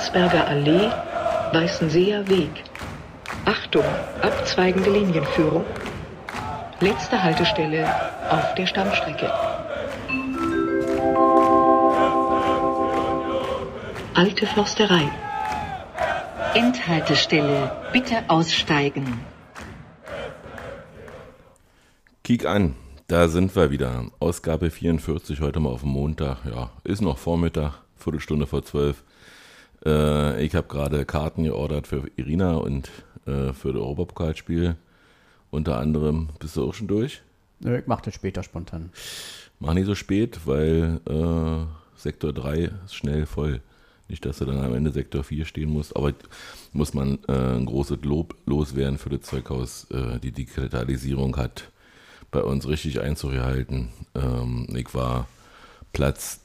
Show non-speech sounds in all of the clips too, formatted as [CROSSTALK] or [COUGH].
Landsberger Allee, Weißenseer Weg. Achtung, abzweigende Linienführung. Letzte Haltestelle auf der Stammstrecke. Alte Försterei. Endhaltestelle. Bitte aussteigen. Kiek an, da sind wir wieder. Ausgabe 44, heute mal auf dem Montag. Ja, ist noch Vormittag, Viertelstunde vor zwölf. Äh, ich habe gerade Karten geordert für Irina und äh, für das Europapokalspiel. Unter anderem, bist du auch schon durch? Nö, ich mache das später spontan. Mach nicht so spät, weil äh, Sektor 3 ist schnell voll. Nicht, dass du dann am Ende Sektor 4 stehen musst, aber muss man äh, ein großes Lob loswerden für das Zeughaus. Äh, die Digitalisierung hat bei uns richtig Einzug gehalten. Ähm, ich war Platz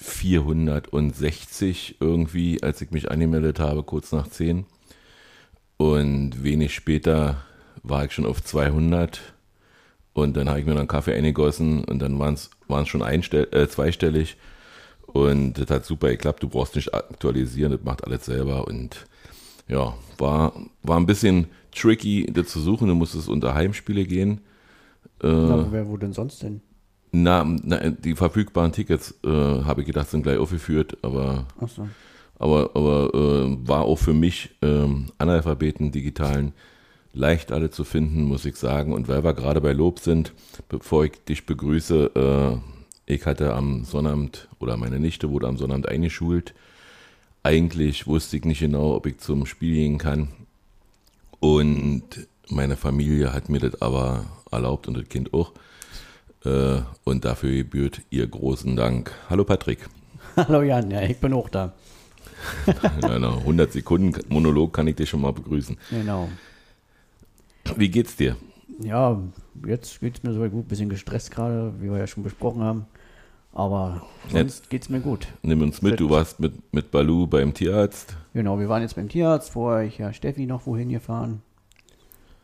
460 irgendwie, als ich mich angemeldet habe, kurz nach 10. Und wenig später war ich schon auf 200. Und dann habe ich mir dann Kaffee eingegossen und dann waren es schon äh, zweistellig. Und das hat super geklappt. Du brauchst nicht aktualisieren, das macht alles selber. Und ja, war, war ein bisschen tricky, das zu suchen. Du musstest unter Heimspiele gehen. Äh, wer, wo denn sonst denn? Na, na die verfügbaren Tickets, äh, habe ich gedacht, sind gleich aufgeführt, aber, so. aber, aber äh, war auch für mich ähm, Analphabeten, digitalen, leicht alle zu finden, muss ich sagen. Und weil wir gerade bei Lob sind, bevor ich dich begrüße, äh, ich hatte am Sonnabend, oder meine Nichte wurde am Sonnabend eingeschult. Eigentlich wusste ich nicht genau, ob ich zum Spiel gehen kann. Und meine Familie hat mir das aber erlaubt und das Kind auch. Äh, und dafür gebührt ihr großen Dank. Hallo Patrick. [LAUGHS] Hallo Jan, ja, ich bin auch da. In einer 100 Sekunden Monolog kann ich dich schon mal begrüßen. Genau. Wie geht's dir? Ja, jetzt geht's mir so gut, bisschen gestresst gerade, wie wir ja schon besprochen haben. Aber sonst jetzt geht's mir gut. Nimm uns mit, du warst mit, mit Balu beim Tierarzt. Genau, wir waren jetzt beim Tierarzt, vorher ich ja Steffi noch wohin gefahren.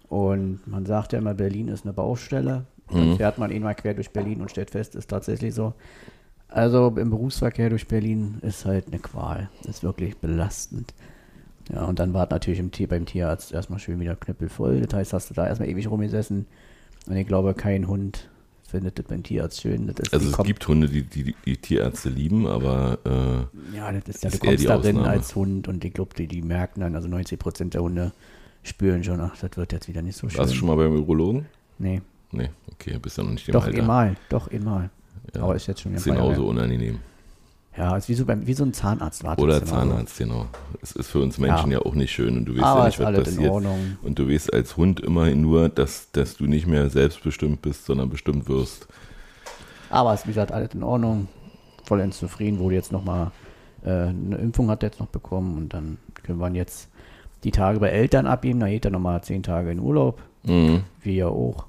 Und man sagt ja immer, Berlin ist eine Baustelle. Dann mhm. fährt man eh mal quer durch Berlin und stellt fest, ist tatsächlich so. Also im Berufsverkehr durch Berlin ist halt eine Qual. Ist wirklich belastend. Ja, und dann war natürlich im Tier, beim Tierarzt erstmal schön wieder knüppelvoll. Das heißt, hast du da erstmal ewig rumgesessen. Und ich glaube, kein Hund findet das beim Tierarzt schön. also es gibt Hunde, die, die, die Tierärzte lieben, aber äh, ja, das ist ja, du kommst darin Ausnahme. als Hund und ich glaube, die, die merken dann, also 90 Prozent der Hunde spüren schon, ach, das wird jetzt wieder nicht so schön. Warst du schon mal beim Urologen? Nee. Nee, okay, bist ja noch nicht im Doch, Alter. einmal, doch, einmal. Ja, Aber ist jetzt schon wieder genauso unangenehm. Ja, ist wie so, beim, wie so ein Zahnarzt Oder Zahnarzt, genau. Es ist für uns Menschen ja, ja auch nicht schön und du weißt Aber ja nicht, was passiert. Und du weißt als Hund immerhin nur, dass, dass du nicht mehr selbstbestimmt bist, sondern bestimmt wirst. Aber es ist, wie gesagt, alles in Ordnung. Vollends zufrieden, wurde jetzt nochmal äh, eine Impfung hat er jetzt noch bekommen und dann können wir jetzt die Tage bei Eltern abgeben. Da geht er nochmal zehn Tage in Urlaub. Mhm. Wir ja auch.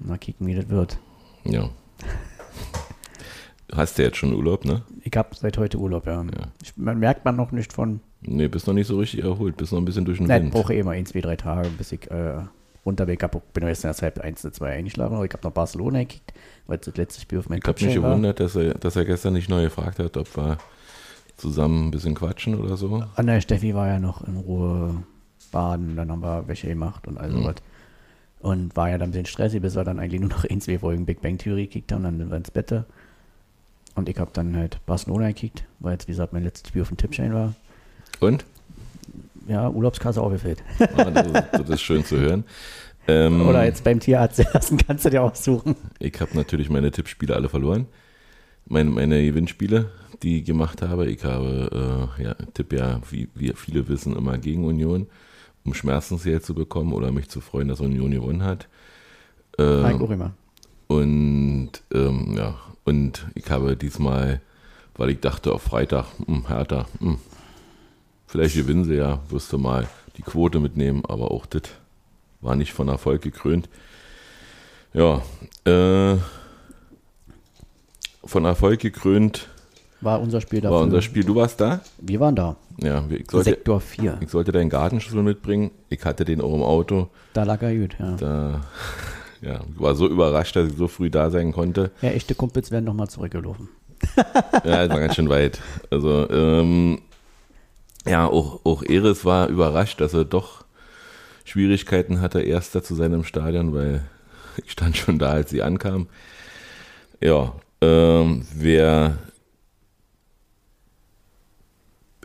Mal kicken, wie das wird. Ja. [LAUGHS] Hast du jetzt schon Urlaub, ne? Ich habe seit heute Urlaub, ja. ja. Ich, man merkt man noch nicht von. Nee, bist noch nicht so richtig erholt, bist noch ein bisschen durch den Nein, Wind. Ich brauche eh mal ein, zwei, drei Tage, bis ich äh, runter. Bin jetzt in der Zeit 1 zu 2 eingeschlafen, aber ich habe noch Barcelona gekickt, weil das letzte Spiel auf meinem Ich habe mich gewundert, dass er, dass er gestern nicht neu gefragt hat, ob wir zusammen ein bisschen quatschen oder so. An der Steffi war ja noch in Ruhe baden, dann haben wir Wäsche gemacht und all sowas. Mhm. Und war ja dann ein bisschen stressig, bis wir dann eigentlich nur noch ein, zwei Folgen Big Bang Theory gekickt haben, dann sind wir ins Bett. Und ich habe dann halt Barcelona gekickt, weil jetzt, wie gesagt, mein letztes Spiel auf dem Tippschein war. Und? Ja, Urlaubskasse aufgefüllt. Oh, das, ist, das ist schön zu hören. Ähm, Oder jetzt beim Tierarzt [LAUGHS] lassen, kannst du dir aussuchen. Ich habe natürlich meine Tippspiele alle verloren. Meine, meine Gewinnspiele, die ich gemacht habe. Ich habe, äh, ja, tippe ja, wie, wie viele wissen, immer gegen Union um Schmerzensgeld zu bekommen oder mich zu freuen, dass Union gewonnen hat. Ähm, Nein, auch immer. Und ähm, ja, und ich habe diesmal, weil ich dachte auf Freitag, mh, Hertha, mh, vielleicht gewinnen sie ja, wirst du mal die Quote mitnehmen, aber auch das war nicht von Erfolg gekrönt. Ja, äh, von Erfolg gekrönt war unser Spiel dafür. War unser Spiel. Du warst da? Wir waren da. Ja, ich sollte, Sektor 4. Ich sollte deinen Gartenschlüssel mitbringen. Ich hatte den auch im Auto. Da lag er gut, ja. Da, [LAUGHS] ja, war so überrascht, dass ich so früh da sein konnte. Ja, echte Kumpels werden nochmal zurückgelaufen. [LAUGHS] ja, das war ganz schön weit. Also, ähm, Ja, auch, auch Eres war überrascht, dass er doch Schwierigkeiten hatte, Erster zu sein im Stadion, weil ich stand schon da, als sie ankam. Ja, ähm, wer.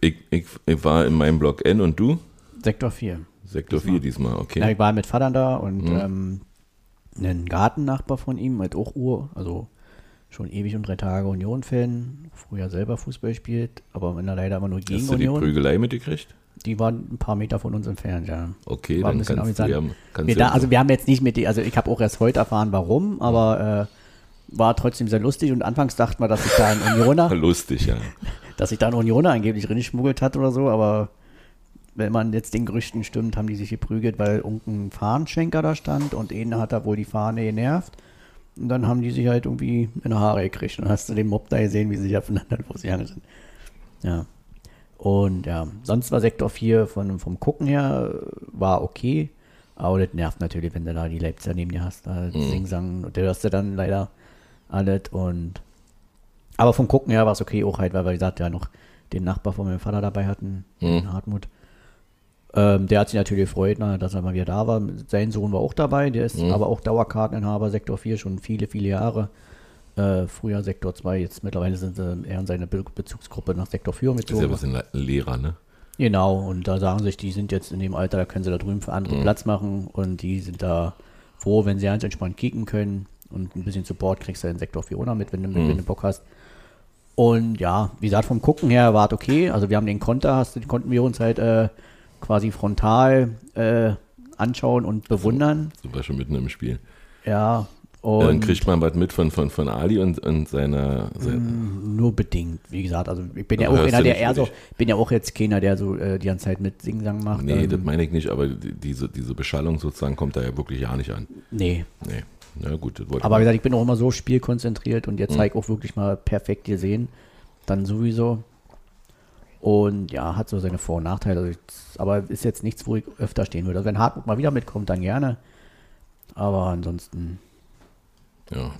Ich, ich, ich war in meinem Block N und du? Sektor 4. Sektor 4 diesmal, okay. Ja, ich war mit Vater da und Mhm. ähm, ein Gartennachbar von ihm mit auch Uhr, also schon ewig und drei Tage Union-Fan, früher selber Fußball gespielt, aber in der leider immer nur gegen Hast du die Union. Prügelei mitgekriegt? Die waren ein paar Meter von uns entfernt, ja. Okay, War ein dann bisschen kannst du amüsant. ja, kannst Wir da, also wir haben jetzt nicht mit die, also ich habe auch erst heute erfahren, warum, aber äh, war trotzdem sehr lustig und anfangs dachten wir, dass sich da ein Unioner, [LAUGHS] lustig, ja. Dass sich da ein Unioner angeblich reingeschmuggelt hat oder so, aber wenn man jetzt den Gerüchten stimmt, haben die sich geprügelt, weil irgendein Fahnenschwenker da stand und einer hat da wohl die Fahne genervt. Und dann haben die sich halt irgendwie in die Haare gekriegt. Und dann hast du den Mob da gesehen, wie sie sich aufeinander [LAUGHS] losgegangen sind. Ja. Und ja, sonst war Sektor 4 von, vom Gucken her äh, war okay. Aber das nervt natürlich, wenn du da die Leipziger neben dir hast. Da sing, sang, und da hörst du dann leider alles. Und aber vom Gucken her war es okay, auch halt, weil wir gesagt ja noch den Nachbar von meinem Vater dabei hatten, den Hartmut. Ähm, der hat sich natürlich gefreut, na, dass er mal wieder da war. Sein Sohn war auch dabei, der ist aber auch Dauerkarteninhaber, Sektor 4 schon viele, viele Jahre. Äh, früher Sektor 2, jetzt mittlerweile sind sie eher in seine Be Bezugsgruppe nach Sektor 4 Ist ja ein bisschen Le- Lehrer, ne? Genau, und da sagen sich, die sind jetzt in dem Alter, da können sie da drüben für andere Platz machen und die sind da froh, wenn sie ganz entspannt kicken können und ein bisschen Support kriegst du in Sektor 4 auch noch mit, wenn du, wenn du Bock hast. Und ja, wie gesagt, vom Gucken her war es okay. Also wir haben den Konter, hast, den konnten wir uns halt äh, quasi frontal äh, anschauen und bewundern. Zum Beispiel mitten im Spiel. Ja, Dann und kriegt man was mit von, von, von Ali und, und seiner. sein- nur bedingt, wie gesagt. Also ich bin ja auch einer, der eher so, bin ja auch jetzt keiner, der so äh, die ganze Zeit mit Singsang macht. Nee, ähm, das meine ich nicht, aber die- diese, diese Beschallung sozusagen kommt da ja wirklich ja nicht an. nee, Nee. Na gut, das wollte Aber wie ich. gesagt, ich bin auch immer so spielkonzentriert und jetzt Mhm. habe ich auch wirklich mal perfekt gesehen. Dann sowieso. Und ja, hat so seine Vor- und Nachteile. Also jetzt, aber ist jetzt nichts, wo ich öfter stehen würde. Also wenn Hartmut mal wieder mitkommt, dann gerne. Aber ansonsten, Ja,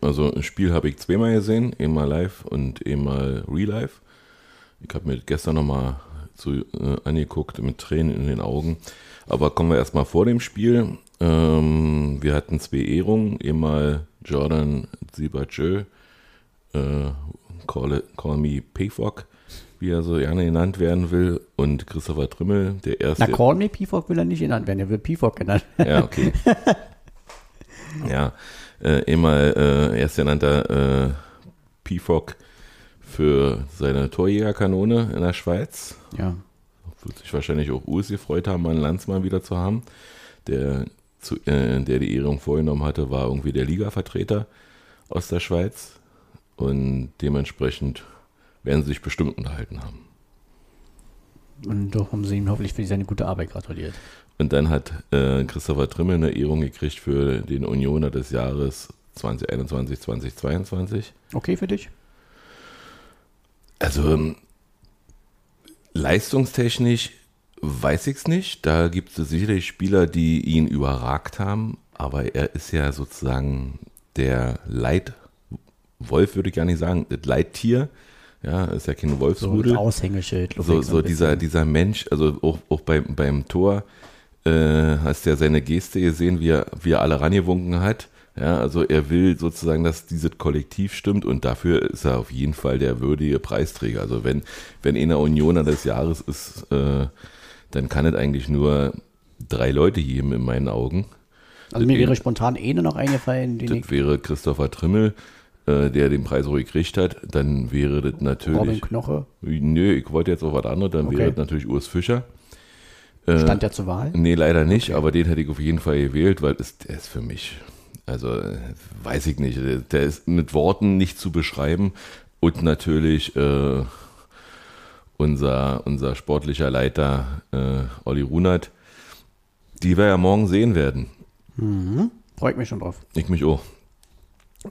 also ein Spiel habe ich zweimal gesehen, einmal live und einmal real life. Ich habe mir gestern nochmal zu, äh, angeguckt mit Tränen in den Augen. Aber kommen wir erstmal vor dem Spiel. Ähm, wir hatten zwei Ehrungen, einmal Jordan Sibachö, äh, call, call me Payfog, wie er so gerne genannt werden will, und Christopher Trimmel, der erste. na, Call Me Pifok will er nicht genannt werden. Er will Pifok genannt. Ja, okay. [LAUGHS] ja, äh, einmal äh, erstgenannter äh, PFOC für seine Torjägerkanone in der Schweiz. Ja. Wird sich wahrscheinlich auch Urs gefreut haben, einen Landsmann wieder zu haben. Der, zu, äh, der die Ehrung vorgenommen hatte, war irgendwie der Liga-Vertreter aus der Schweiz. Und dementsprechend werden sie sich bestimmt unterhalten haben. Und doch haben sie ihm hoffentlich für seine gute Arbeit gratuliert. Und dann hat äh, Christopher Trimmel eine Ehrung gekriegt für den Unioner des Jahres 2021, 2022. Okay für dich? Also ähm, leistungstechnisch weiß ich es nicht. Da gibt es sicherlich Spieler, die ihn überragt haben, aber er ist ja sozusagen der Leitwolf, würde ich gar nicht sagen, das Leittier. Ja, ist ja kein So Wolfsrudel ein Aushängeschild. so, so dieser, dieser Mensch, also auch, auch beim, beim Tor, äh, hast ja seine Geste gesehen, wie er, wie er alle rangewunken hat. Ja, also er will sozusagen, dass dieses Kollektiv stimmt und dafür ist er auf jeden Fall der würdige Preisträger. Also wenn, wenn einer Unioner des Jahres ist, äh, dann kann es eigentlich nur drei Leute geben in meinen Augen. Also mir wäre spontan eh nur noch eingefallen, den ich Das wäre Christopher Trimmel, äh, der den Preis auch gekriegt hat. Dann wäre das Robin natürlich, Knoche nö, ich wollte jetzt auch was anderes, dann Okay. wäre das natürlich Urs Fischer. Äh, stand ja zur Wahl. Nee, leider nicht, aber den hätte ich auf jeden Fall gewählt, weil es, der ist für mich, also äh, weiß ich nicht, der- der ist mit Worten nicht zu beschreiben und natürlich äh, unser, unser sportlicher Leiter äh, Olli Runert, die wir ja morgen sehen werden. Freut mich schon drauf. Ich mich auch.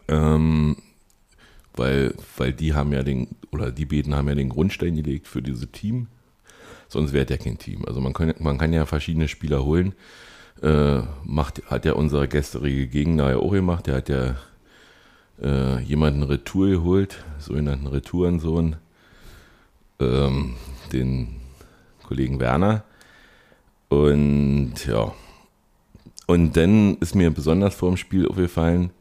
Ähm, weil, weil die haben ja den, oder die beiden haben ja den Grundstein gelegt für dieses Team. Sonst wäre ja kein Team. Also man kann, man kann ja verschiedene Spieler holen. Äh, macht, hat ja unser gestrige Gegner ja auch gemacht. Der hat ja äh, jemanden Retour geholt, sogenannten Retourensohn. Ähm, den Kollegen Werner. Und ja. Und dann ist mir besonders vor dem Spiel aufgefallen,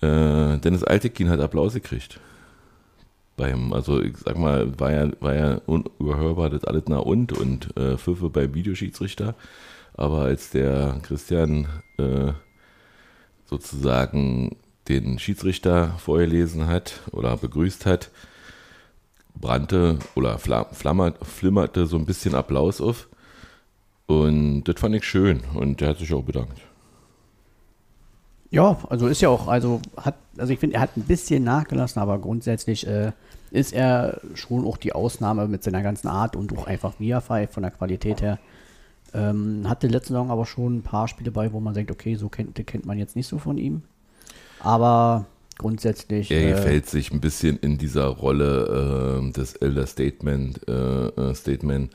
äh, Dennis Altekin hat Applaus gekriegt. Beim, also ich sag mal, war ja, war ja unüberhörbar das alles nah und und äh, Pfiffe beim Videoschiedsrichter. Aber als der Christian äh, sozusagen den Schiedsrichter vorgelesen hat oder begrüßt hat, brannte oder flammert, flimmerte so ein bisschen Applaus auf. Und das fand ich schön und der hat sich auch bedankt. Ja, also ist ja auch, also hat, also ich finde, er hat ein bisschen nachgelassen, aber grundsätzlich äh, ist er schon auch die Ausnahme mit seiner ganzen Art und auch einfach wie er von der Qualität her. Ähm, hatte letzten Saison aber schon ein paar Spiele bei, wo man denkt, okay, so kennt, kennt man jetzt nicht so von ihm. Aber grundsätzlich. Er äh, gefällt sich ein bisschen in dieser Rolle äh, des Elder Statement, äh, äh Statement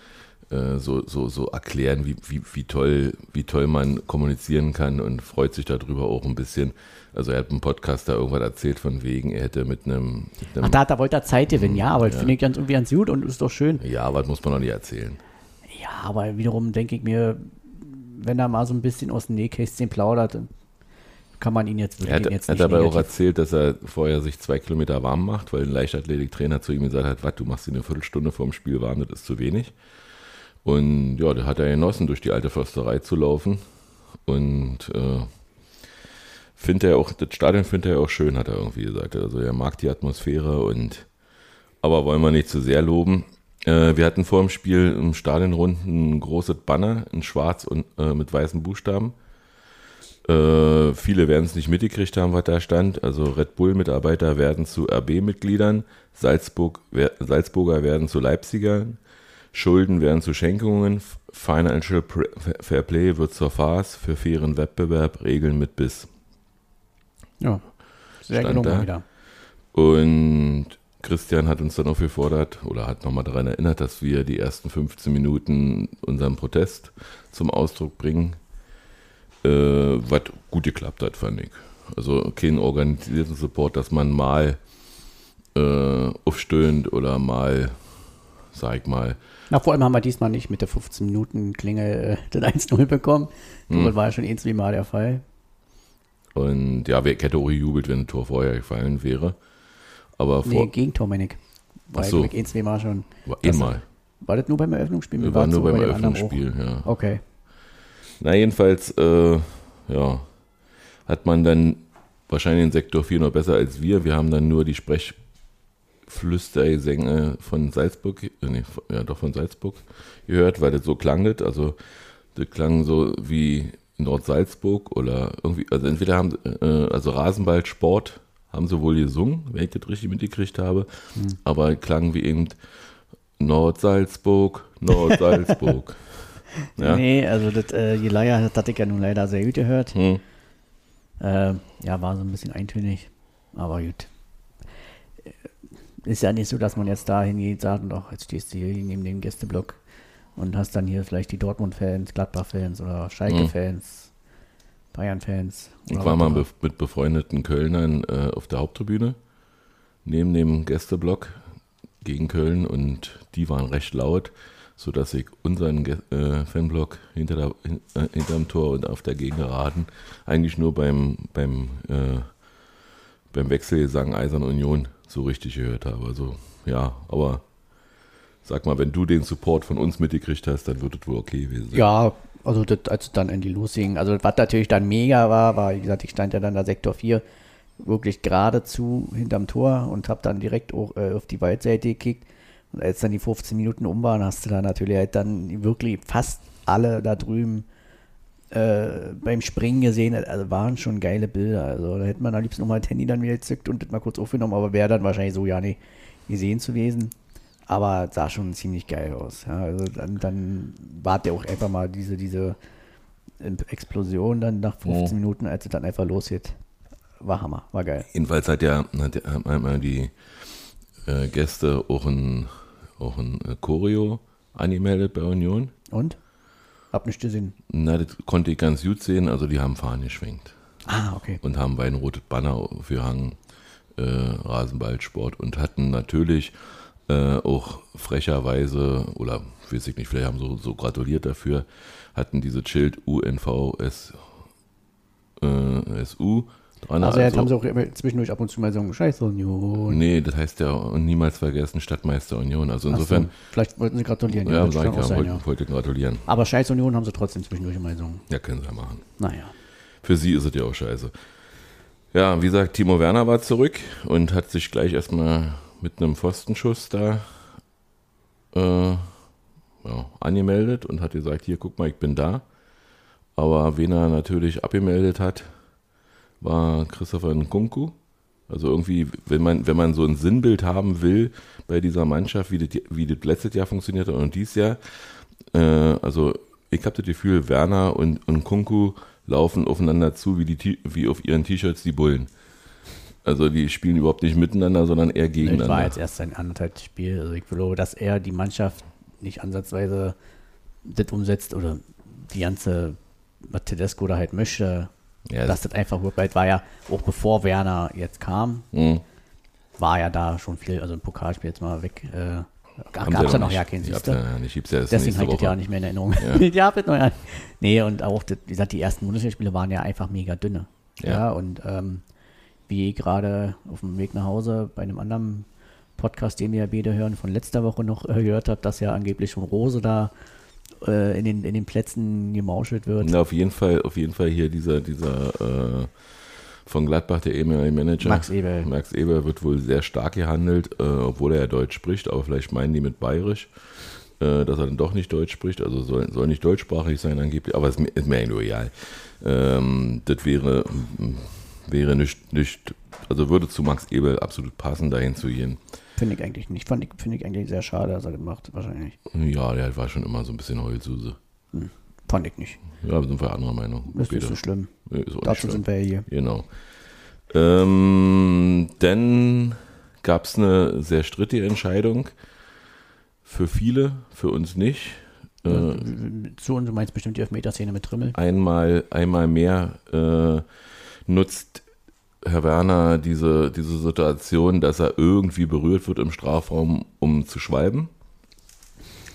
äh, so, so, so erklären, wie, wie, wie, toll, wie toll man kommunizieren kann und freut sich darüber auch ein bisschen. Also er hat einen Podcast da irgendwann erzählt von wegen, er hätte mit einem... Mit einem Ach, da, da wollte er Zeit gewinnen, ja, aber ja. finde ich ganz, irgendwie ganz gut und ist doch schön. Ja, aber das muss man noch nicht erzählen. Ja, aber wiederum denke ich mir, wenn er mal so ein bisschen aus dem Nähkästchen plaudert, kann man ihn jetzt wirklich Er hat, hat dabei auch erzählt, dass er vorher sich zwei Kilometer warm macht, weil ein Leichtathletiktrainer zu ihm gesagt hat, was, du machst dir eine Viertelstunde vorm Spiel warm, das ist zu wenig. Und ja, da hat er genossen, durch die alte Försterei zu laufen. Und äh, findet er auch, das Stadion findet er auch schön, hat er irgendwie gesagt. Also er mag die Atmosphäre und aber wollen wir nicht zu sehr loben. Äh, wir hatten vor dem Spiel im Stadion rund ein großes Banner in schwarz und äh, mit weißen Buchstaben. Äh, viele werden es nicht mitgekriegt haben, was da stand. Also Red Bull-Mitarbeiter werden zu RB-Mitgliedern, Salzburg, Salzburger werden zu Leipzigern, Schulden werden zu Schenkungen, Financial Fair Play wird zur Farce, für fairen Wettbewerb, Regeln mit Biss. Ja, sehr gelungen wieder. Und Christian hat uns dann auch gefordert oder hat nochmal daran erinnert, dass wir die ersten 15 Minuten unseren Protest zum Ausdruck bringen, äh, was gut geklappt hat, fand ich. Also keinen organisierten Support, dass man mal äh, aufstöhnt oder mal, sag ich mal, na, vor allem haben wir diesmal nicht mit der 15-Minuten-Klinge äh, den 1-0 bekommen. Hm. Das war ja schon ein, zwei Mal der Fall. Und ja, wer hätte auch gejubelt, wenn ein Tor vorher gefallen wäre. Aber nee, Gegentor, meine ich. Weil so. ein, zwei Mal schon. War einmal. War das nur beim Eröffnungsspiel? Wir waren nur beim Eröffnungsspiel, ja. Okay. Na, jedenfalls, äh, ja, hat man dann wahrscheinlich den Sektor 4 noch besser als wir. Wir haben dann nur die Sprech Flüstergesänge von Salzburg, äh, nee, ja doch von Salzburg gehört, weil das so klang das. Also das klang so wie Nord-Salzburg oder irgendwie, also entweder haben, äh, also Rasenballsport haben sie wohl gesungen, wenn ich das richtig mitgekriegt habe, mhm. aber klang wie eben Nord-Salzburg, Nord-Salzburg. [LAUGHS] ja? Nee, also das äh, Jelaya, das hatte ich ja nun leider sehr gut gehört. Mhm. Äh, ja, war so ein bisschen eintönig, aber gut ist ja nicht so, dass man jetzt da hingeht und sagt, doch, jetzt stehst du hier neben dem Gästeblock und hast dann hier vielleicht die Dortmund-Fans, Gladbach-Fans oder Schalke-Fans, mhm. Bayern-Fans. Ich war mal be mit befreundeten Kölnern äh, auf der Haupttribüne neben dem Gästeblock gegen Köln und die waren recht laut, sodass ich unseren äh, Fanblock hinter, der, äh, hinterm Tor und auf der Gegengeraden eigentlich nur beim, beim, äh, beim Wechselgesang Eisern Union so richtig gehört habe. Also ja, aber sag mal, wenn du den Support von uns mitgekriegt hast, dann wird es wohl okay gewesen sein. Ja, also das, als dann in die losging, also was natürlich dann mega war, war, wie gesagt, ich stand ja dann da Sektor 4 wirklich geradezu hinterm Tor und habe dann direkt auch, äh, auf die Waldseite gekickt. Und als dann die 15 Minuten um waren, hast du da natürlich halt dann wirklich fast alle da drüben äh, beim Springen gesehen, also waren schon geile Bilder. Also da hätte man am liebsten nochmal das Handy dann wieder gezückt und das mal kurz aufgenommen, aber wäre dann wahrscheinlich so ja nicht gesehen zu gewesen. Aber sah schon ziemlich geil aus. Ja, also dann, dann war der auch einfach mal diese, diese Explosion dann nach 15 oh. Minuten, als es dann einfach losgeht. War Hammer, war geil. Jedenfalls hat ja hat einmal die äh, Gäste auch ein, auch ein äh, Choreo angemeldet bei Union. Und? Hab nicht gesehen. Na, das konnte ich ganz gut sehen. Also die haben Fahnen geschwenkt. Ah, okay. Und haben ein rotes Banner für Hang äh, Rasenballsport und hatten natürlich äh, auch frecherweise, oder weiß ich nicht, vielleicht haben so, so gratuliert dafür, hatten diese Schild UNVS äh, Dran. Also jetzt haben sie auch zwischendurch ab und zu mal so Scheiß Union. Nee, das heißt ja und niemals vergessen Stadtmeister Union. Also Ach so, insofern, vielleicht wollten sie gratulieren. ja, auch ja, sein, wollte, ja. wollte gratulieren. Aber Scheiß Union haben sie trotzdem zwischendurch immer so. Ja, können sie ja machen. Naja. Für sie ist es ja auch scheiße. Ja, wie gesagt, Timo Werner war zurück und hat sich gleich erstmal mit einem Pfostenschuss da äh, ja, angemeldet und hat gesagt, hier, guck mal, ich bin da. Aber wen er natürlich abgemeldet hat, war Christopher Nkunku. Also irgendwie, wenn man, wenn man so ein Sinnbild haben will bei dieser Mannschaft, wie das, wie das letztes Jahr funktioniert hat und dieses Jahr, äh, also ich habe das Gefühl, Werner und, und Kunku laufen aufeinander zu, wie, die, wie auf ihren T-Shirts die Bullen. Also die spielen überhaupt nicht miteinander, sondern eher Das gegeneinander. war jetzt erst sein anderthalb Spiel. Also ich glaube, dass er die Mannschaft nicht ansatzweise das umsetzt oder die ganze, was Tedesco da halt möchte, Ja, dass das einfach wirklich war ja, auch bevor Werner jetzt kam, Hm. war ja da schon viel, also ein Pokalspiel jetzt mal weg. Äh, Gab es ja noch ja keinen, ja ja erst Deswegen habe ich das ja nicht mehr in Erinnerung. Ja. [LAUGHS] Ja, ja noch ja. Nee, und auch, das, wie gesagt, die ersten Bundesligaspiele waren ja einfach mega dünne. Ja. Ja, und ähm, wie gerade auf dem Weg nach Hause bei einem anderen Podcast, den wir ja beide hören, von letzter Woche noch äh, gehört habe, dass ja angeblich schon Rose da äh, in, den, in den Plätzen gemauschelt wird. Na, auf jeden Fall, auf jeden Fall hier dieser, dieser äh, von Gladbach, der ehemalige Manager. Max Eberl. Max Eber wird wohl sehr stark gehandelt, äh, obwohl er ja Deutsch spricht, aber vielleicht meinen die mit Bayerisch, äh, dass er dann doch nicht Deutsch spricht, also soll, soll nicht deutschsprachig sein angeblich, aber es ist mir, ist mir eigentlich nur egal. Ähm, das wäre, wäre nicht, nicht, also würde zu Max Eberl absolut passen, dahin zu gehen. Finde ich eigentlich nicht. Fand ich, Finde ich eigentlich sehr schade, dass er das macht, wahrscheinlich. Ja, der war schon immer so ein bisschen Heulsuse. Fand ich nicht. Ja, sind wir anderer Meinung. Ist nicht Peter. so schlimm. Nee, ist Dazu schlimm. sind wir ja hier. Genau. Ähm, dann gab es eine sehr strittige Entscheidung. Für viele, für uns nicht. Äh, Zu uns, du meinst bestimmt die Elfmeterszene mit Trimmel. einmal, einmal mehr äh, nutzt Herr Werner diese, diese Situation, dass er irgendwie berührt wird im Strafraum, um zu schwalben.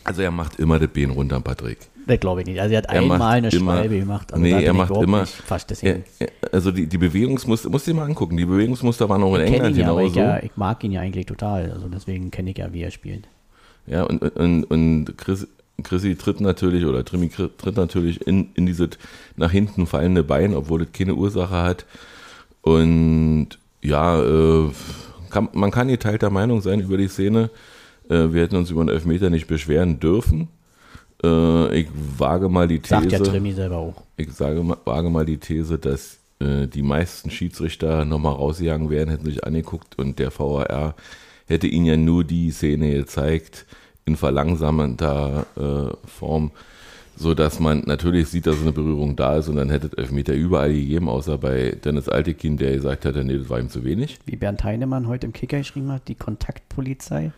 Also er macht immer das Bein runter, Patrick. Das glaube ich nicht. Also er hat Er einmal eine immer- Schwalbe gemacht. Also Nee, er macht immer- fast Er, deswegen. er- also die, die Bewegungsmuster, musst du dir mal angucken, die Bewegungsmuster waren auch in Ich England ihn ja, aber ich, genauso. ja, ich mag ihn ja eigentlich total. Also deswegen kenne ich ja, wie er spielt. Ja, und, und, und Chris, Chrissy tritt natürlich, oder Trimmi tritt natürlich in, in dieses nach hinten fallende Bein, obwohl es keine Ursache hat. Und ja, äh, kann, man kann geteilter Meinung sein über die Szene. Äh, wir hätten uns über einen Elfmeter nicht beschweren dürfen. Äh, ich wage mal die Sagt ja These, Trimi selber auch. ich sage, wage mal die These, dass äh, die meisten Schiedsrichter nochmal rausgegangen wären, hätten sich angeguckt und der VAR hätte ihnen ja nur die Szene gezeigt in verlangsamender äh, Form, so dass man natürlich sieht, dass eine Berührung da ist und dann hätte es Elfmeter überall gegeben, außer bei Dennis Altekin, der gesagt hat, nee, das war ihm zu wenig. Wie Bernd Heinemann heute im Kicker geschrieben hat, die Kontaktpolizei.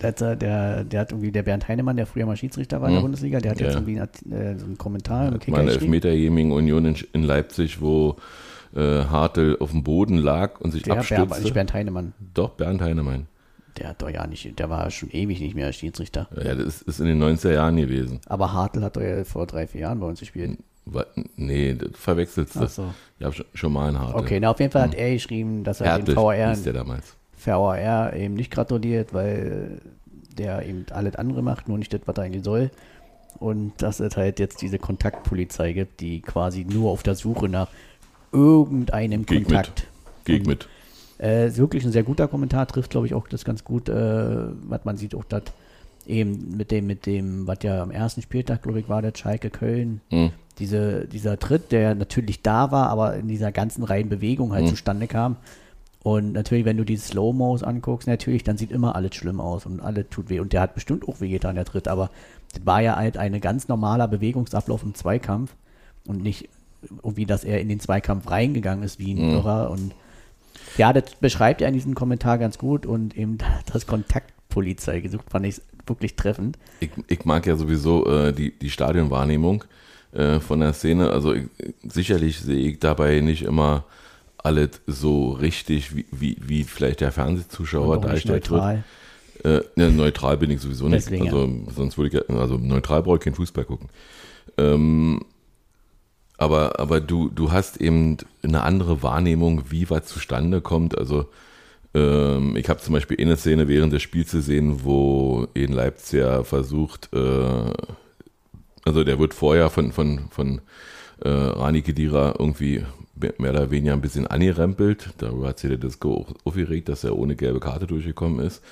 Der, hat, der, der hat irgendwie, der Bernd Heinemann, der früher mal Schiedsrichter war in der Mhm. Bundesliga, der hat Ja. jetzt irgendwie einen, äh, so einen Kommentar im Kicker mal eine geschrieben. Elfmeter Union in, in Leipzig, wo äh, Hartl auf dem Boden lag und sich Der abstürzte. nicht Bernd Heinemann. Doch, Bernd Heinemann. Der hat doch ja nicht, der war schon ewig nicht mehr Schiedsrichter. Ja, das ist, in den 90er Jahren gewesen. Aber Hartl hat doch ja vor drei, vier Jahren bei uns gespielt. Nee, das verwechselst du. Ach so. Ich habe schon, mal einen Hartl. Okay, na auf jeden Fall hat er geschrieben, dass er Hertel den VAR, der damals. VAR eben nicht gratuliert, weil der eben alles andere macht, nur nicht das, was er eigentlich soll. Und dass es halt jetzt diese Kontaktpolizei gibt, die quasi nur auf der Suche nach irgendeinem mit. Kontakt. Geht Und, mit. Äh, ist wirklich ein sehr guter Kommentar, trifft, glaube ich, auch das ganz gut, äh, was man sieht, auch das eben mit dem, mit dem, was ja am ersten Spieltag, glaube ich, war, der Schalke Köln, Hm. diese, dieser Tritt, der natürlich da war, aber in dieser ganzen reinen Bewegung halt Mhm. zustande kam. Und natürlich, wenn du die Slow-Mos anguckst, natürlich, dann sieht immer alles schlimm aus und alles tut weh. Und der hat bestimmt auch wehgetan, der Tritt, aber das war ja halt ein ganz normaler Bewegungsablauf im Zweikampf und nicht irgendwie, dass er in den Zweikampf reingegangen ist wie ein Mhm. Irrer. Und ja, das beschreibt er in diesem Kommentar ganz gut und eben [LAUGHS] das Kontaktpolizei gesucht, fand ich wirklich treffend. Ich, ich mag ja sowieso äh, die, die Stadionwahrnehmung äh, von der Szene. Also ich, sicherlich sehe ich dabei nicht immer alles so richtig, wie, wie, wie vielleicht der Fernsehzuschauer dargestellt neutral. wird. Äh, ne, neutral bin ich sowieso nicht. Deswegen, also, sonst würde ich, ja- also neutral brauche ich keinen Fußball gucken. Ähm, aber, aber du, du hast eben eine andere Wahrnehmung, wie was zustande kommt. Also ähm, ich habe zum Beispiel eine Szene während des Spiels gesehen, wo in Leipzig versucht, äh, also der wird vorher von, von, von äh, Rani Kedira irgendwie mehr oder weniger ein bisschen angerempelt. Darüber hat sich der Disco auch aufgeregt, dass er ohne gelbe Karte durchgekommen ist.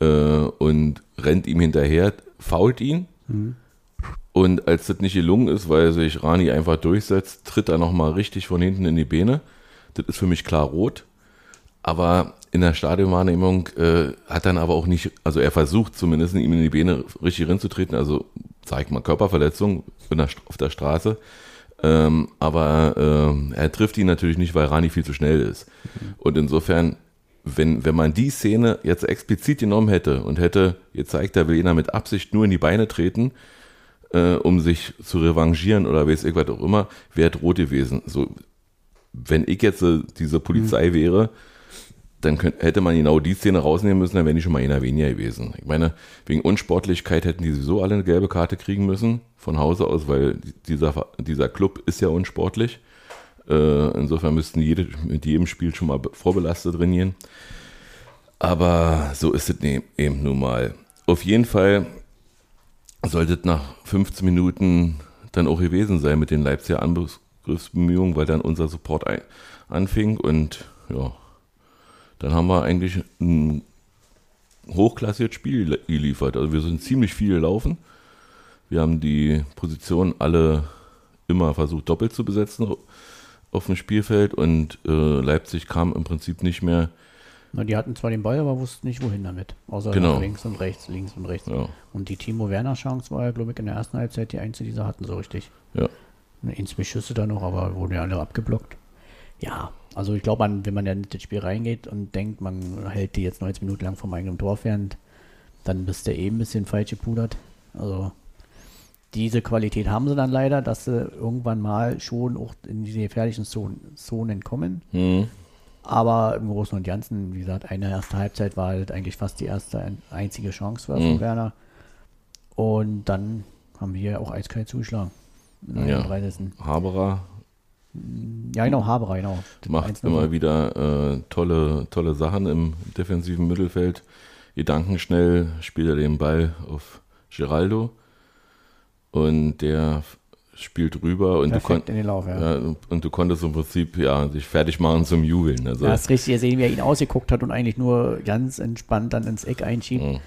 Äh, und rennt ihm hinterher, fault ihn. Und als das nicht gelungen ist, weil sich Rani einfach durchsetzt, tritt er nochmal richtig von hinten in die Beine. Das ist für mich klar rot. Aber in der Stadionwahrnehmung äh, hat dann aber auch nicht, also er versucht zumindest ihm in die Beine richtig reinzutreten, also zeigt mal Körperverletzung der, auf der Straße. Ähm, aber ähm, er trifft ihn natürlich nicht, weil Rani viel zu schnell ist. Und insofern, wenn, wenn man die Szene jetzt explizit genommen hätte und hätte gezeigt, da will einer mit Absicht nur in die Beine treten, äh, um sich zu revanchieren oder weiß ich was auch immer, wäre rot gewesen. So, wenn ich jetzt äh, diese Polizei wäre, dann könnt, hätte man genau die Szene rausnehmen müssen, dann wären die schon mal einer weniger gewesen. Ich meine, wegen Unsportlichkeit hätten die sowieso alle eine gelbe Karte kriegen müssen, von Hause aus, weil dieser, dieser Club ist ja unsportlich. Äh, insofern müssten jede, mit jedem Spiel schon mal be- vorbelastet trainieren. Aber so ist es ne, eben nun mal. Auf jeden Fall sollte nach 15 Minuten dann auch gewesen sein mit den Leipziger Angriffsbemühungen, weil dann unser Support anfing und ja, dann haben wir eigentlich ein hochklassiges Spiel geliefert. Also wir sind ziemlich viel gelaufen. Wir haben die Position alle immer versucht doppelt zu besetzen auf dem Spielfeld und äh, Leipzig kam im Prinzip nicht mehr. Na, die hatten zwar den Ball, aber wussten nicht, wohin damit. Außer Genau. links und rechts, links und rechts. Ja, Und die Timo Werner Chance war ja, glaube ich, in der ersten Halbzeit die einzige, die sie hatten, so richtig. ja. Ein, zwei Schüsse da noch, aber wurden ja alle abgeblockt. Ja, also ich glaube, wenn man dann in das Spiel reingeht und denkt, man hält die jetzt 90 Minuten lang vom eigenen Tor fern, dann bist du eben ein bisschen falsch gepudert. Also diese Qualität haben sie dann leider, dass sie irgendwann mal schon auch in diese gefährlichen Zonen, Zonen kommen. Hm. Aber im Großen und Ganzen, wie gesagt, eine erste Halbzeit war halt eigentlich fast die erste ein- einzige Chance von Mhm. Werner. Und dann haben wir auch eiskalt zugeschlagen. Ja. ja. 30. Haberer Ja, genau, Haberer, genau. Das macht 1-0. immer wieder äh, tolle, tolle Sachen im defensiven Mittelfeld. Gedankenschnell spielt er den Ball auf Geraldo und der spielt rüber und du, kon Perfekt in den Lauf, ja. ja, und du konntest im Prinzip ja, sich fertig machen zum Jubeln. Also, Da hast richtig gesehen, wie er ihn ausgeguckt hat und eigentlich nur ganz entspannt dann ins Eck einschiebt. Mhm.